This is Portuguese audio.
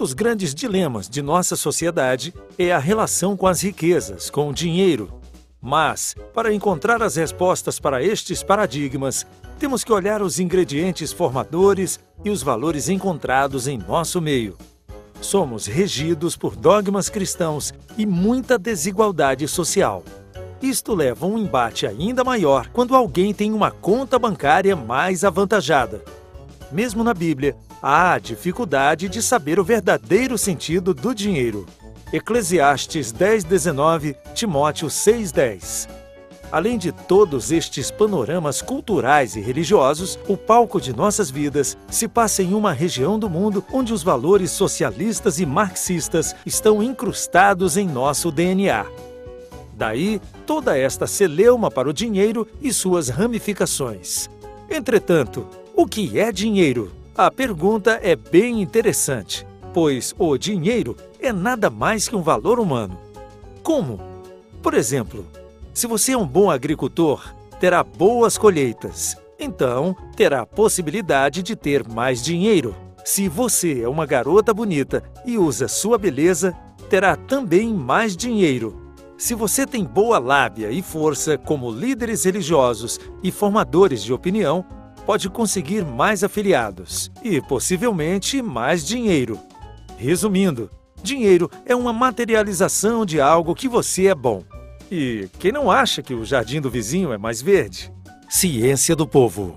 dos grandes dilemas de nossa sociedade é a relação com as riquezas, com o dinheiro. Mas, para encontrar as respostas para estes paradigmas, temos que olhar os ingredientes formadores e os valores encontrados em nosso meio. Somos regidos por dogmas cristãos e muita desigualdade social. Isto leva a um embate ainda maior quando alguém tem uma conta bancária mais avantajada. Mesmo na Bíblia, há a dificuldade de saber o verdadeiro sentido do dinheiro. Eclesiastes 10:19, Timóteo 6:10. Além de todos estes panoramas culturais e religiosos, o palco de nossas vidas se passa em uma região do mundo onde os valores socialistas e marxistas estão incrustados em nosso DNA. Daí toda esta celeuma para o dinheiro e suas ramificações. Entretanto, o que é dinheiro? A pergunta é bem interessante, pois o dinheiro é nada mais que um valor humano. Como? Por exemplo, se você é um bom agricultor, terá boas colheitas, então terá a possibilidade de ter mais dinheiro. Se você é uma garota bonita e usa sua beleza, terá também mais dinheiro. Se você tem boa lábia e força como líderes religiosos e formadores de opinião, pode conseguir mais afiliados e, possivelmente, mais dinheiro. Resumindo, dinheiro é uma materialização de algo que você é bom. E quem não acha que o jardim do vizinho é mais verde? Ciência do povo.